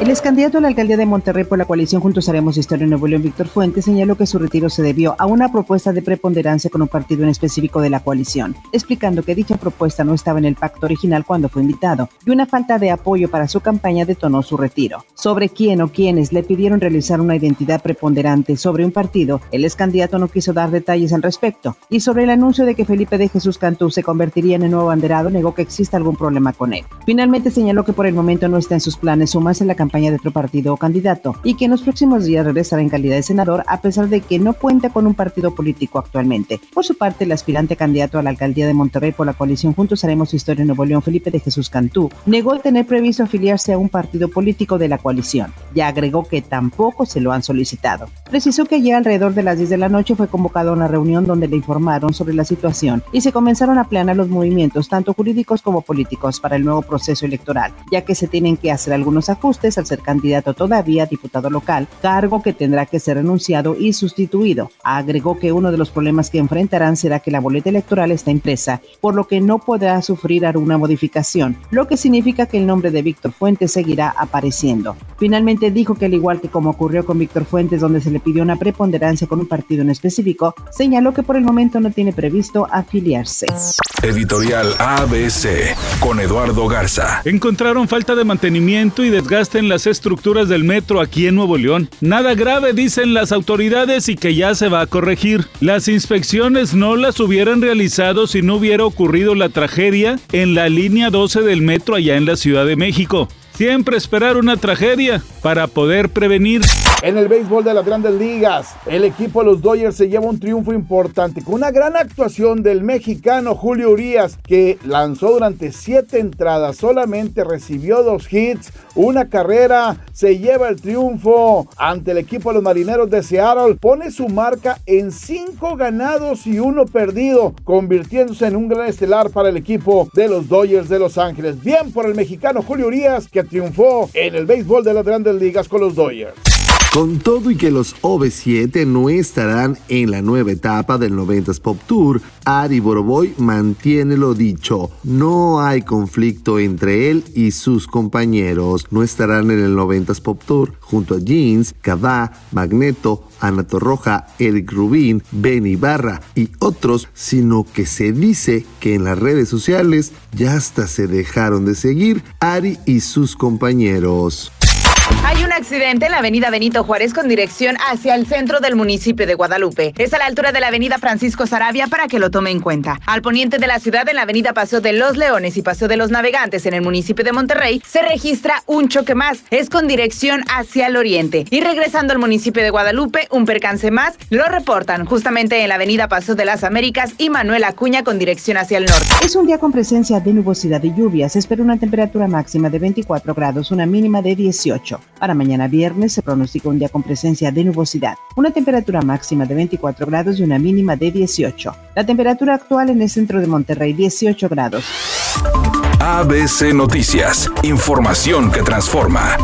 El ex candidato a la alcaldía de Monterrey por la coalición Juntos Haremos Historia en Nuevo León, Víctor Fuentes, señaló que su retiro se debió a una propuesta de preponderancia con un partido en específico de la coalición, explicando que dicha propuesta no estaba en el pacto original cuando fue invitado y una falta de apoyo para su campaña detonó su retiro. Sobre quién o quiénes le pidieron realizar una identidad preponderante sobre un partido, el ex candidato no quiso dar detalles al respecto y sobre el anuncio de que Felipe de Jesús Cantú se convertiría en el nuevo banderado, negó que exista algún problema con él. Finalmente señaló que por el momento no está en sus planes sumarse a la campaña campaña de otro partido o candidato y que en los próximos días regresará en calidad de senador a pesar de que no cuenta con un partido político actualmente. Por su parte, el aspirante candidato a la alcaldía de Monterrey por la coalición Juntos Haremos Historia en Nuevo León, Felipe de Jesús Cantú, negó tener previsto afiliarse a un partido político de la coalición. Ya agregó que tampoco se lo han solicitado. Precisó que ayer alrededor de las 10 de la noche fue convocado a una reunión donde le informaron sobre la situación y se comenzaron a planear los movimientos, tanto jurídicos como políticos, para el nuevo proceso electoral, ya que se tienen que hacer algunos ajustes al ser candidato todavía a diputado local, cargo que tendrá que ser renunciado y sustituido. Agregó que uno de los problemas que enfrentarán será que la boleta electoral está impresa, por lo que no podrá sufrir alguna modificación, lo que significa que el nombre de Víctor Fuentes seguirá apareciendo. Finalmente dijo que al igual que como ocurrió con Víctor Fuentes, donde se le pidió una preponderancia con un partido en específico, señaló que por el momento no tiene previsto afiliarse. Editorial ABC con Eduardo Garza. Encontraron falta de mantenimiento y desgaste en las estructuras del metro aquí en Nuevo León. Nada grave dicen las autoridades y que ya se va a corregir. Las inspecciones no las hubieran realizado si no hubiera ocurrido la tragedia en la línea 12 del metro allá en la Ciudad de México. Siempre esperar una tragedia para poder prevenir. En el béisbol de las grandes ligas, el equipo de los Dodgers se lleva un triunfo importante con una gran actuación del mexicano Julio Urias, que lanzó durante siete entradas, solamente recibió dos hits, una carrera, se lleva el triunfo ante el equipo de los marineros de Seattle, pone su marca en cinco ganados y uno perdido, convirtiéndose en un gran estelar para el equipo de los Dodgers de Los Ángeles. Bien por el mexicano Julio Urias, que triunfó en el béisbol de las grandes ligas con los Dodgers. Con todo y que los OV7 no estarán en la nueva etapa del 90s Pop Tour, Ari Boroboy mantiene lo dicho. No hay conflicto entre él y sus compañeros. No estarán en el 90s Pop Tour junto a Jeans, Kavá, Magneto, Ana Torroja, Eric Rubin, Ben Ibarra y otros, sino que se dice que en las redes sociales ya hasta se dejaron de seguir Ari y sus compañeros. Hay un accidente en la avenida Benito Juárez con dirección hacia el centro del municipio de Guadalupe. Es a la altura de la avenida Francisco Sarabia para que lo tome en cuenta. Al poniente de la ciudad, en la avenida Paseo de los Leones y Paseo de los Navegantes en el municipio de Monterrey, se registra un choque más. Es con dirección hacia el oriente. Y regresando al municipio de Guadalupe, un percance más lo reportan justamente en la avenida Paseo de las Américas y Manuel Acuña con dirección hacia el norte. Es un día con presencia de nubosidad y lluvias. Espera una temperatura máxima de 24 grados, una mínima de 18. Para mañana viernes se pronostica un día con presencia de nubosidad, una temperatura máxima de 24 grados y una mínima de 18. La temperatura actual en el centro de Monterrey 18 grados. ABC Noticias, información que transforma.